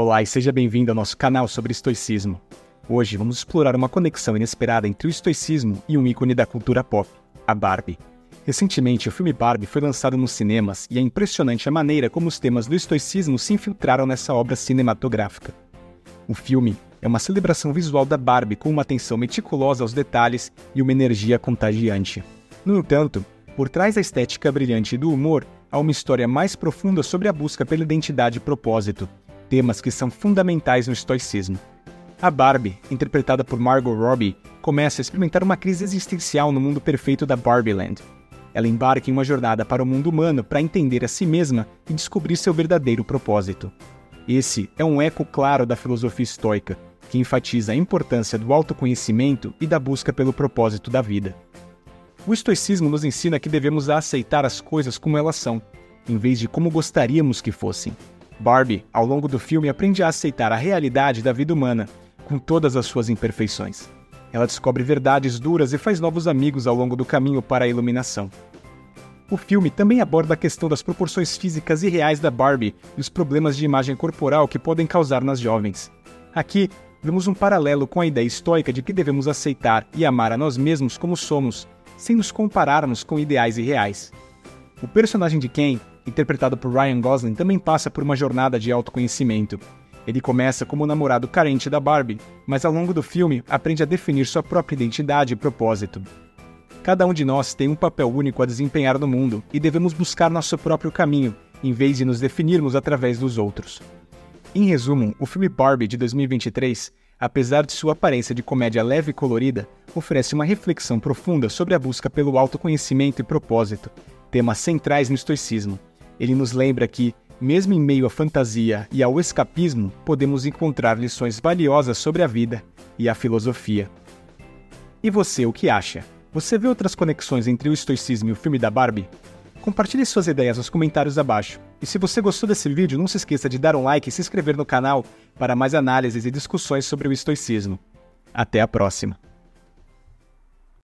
Olá e seja bem-vindo ao nosso canal sobre estoicismo. Hoje vamos explorar uma conexão inesperada entre o estoicismo e um ícone da cultura pop, a Barbie. Recentemente, o filme Barbie foi lançado nos cinemas e é impressionante a maneira como os temas do estoicismo se infiltraram nessa obra cinematográfica. O filme é uma celebração visual da Barbie com uma atenção meticulosa aos detalhes e uma energia contagiante. No entanto, por trás da estética brilhante e do humor, há uma história mais profunda sobre a busca pela identidade e propósito, temas que são fundamentais no estoicismo. A Barbie, interpretada por Margot Robbie, começa a experimentar uma crise existencial no mundo perfeito da Barbieland. Ela embarca em uma jornada para o mundo humano para entender a si mesma e descobrir seu verdadeiro propósito. Esse é um eco claro da filosofia estoica, que enfatiza a importância do autoconhecimento e da busca pelo propósito da vida. O estoicismo nos ensina que devemos aceitar as coisas como elas são, em vez de como gostaríamos que fossem. Barbie, ao longo do filme, aprende a aceitar a realidade da vida humana, com todas as suas imperfeições. Ela descobre verdades duras e faz novos amigos ao longo do caminho para a iluminação. O filme também aborda a questão das proporções físicas e reais da Barbie e os problemas de imagem corporal que podem causar nas jovens. Aqui, vemos um paralelo com a ideia estoica de que devemos aceitar e amar a nós mesmos como somos, sem nos compararmos com ideais irreais. O personagem de Ken interpretado por Ryan Gosling, também passa por uma jornada de autoconhecimento. Ele começa como um namorado carente da Barbie, mas ao longo do filme aprende a definir sua própria identidade e propósito. Cada um de nós tem um papel único a desempenhar no mundo e devemos buscar nosso próprio caminho, em vez de nos definirmos através dos outros. Em resumo, o filme Barbie de 2023, apesar de sua aparência de comédia leve e colorida, oferece uma reflexão profunda sobre a busca pelo autoconhecimento e propósito, temas centrais no estoicismo. Ele nos lembra que, mesmo em meio à fantasia e ao escapismo, podemos encontrar lições valiosas sobre a vida e a filosofia. E você, o que acha? Você vê outras conexões entre o estoicismo e o filme da Barbie? Compartilhe suas ideias nos comentários abaixo. E se você gostou desse vídeo, não se esqueça de dar um like e se inscrever no canal para mais análises e discussões sobre o estoicismo. Até a próxima!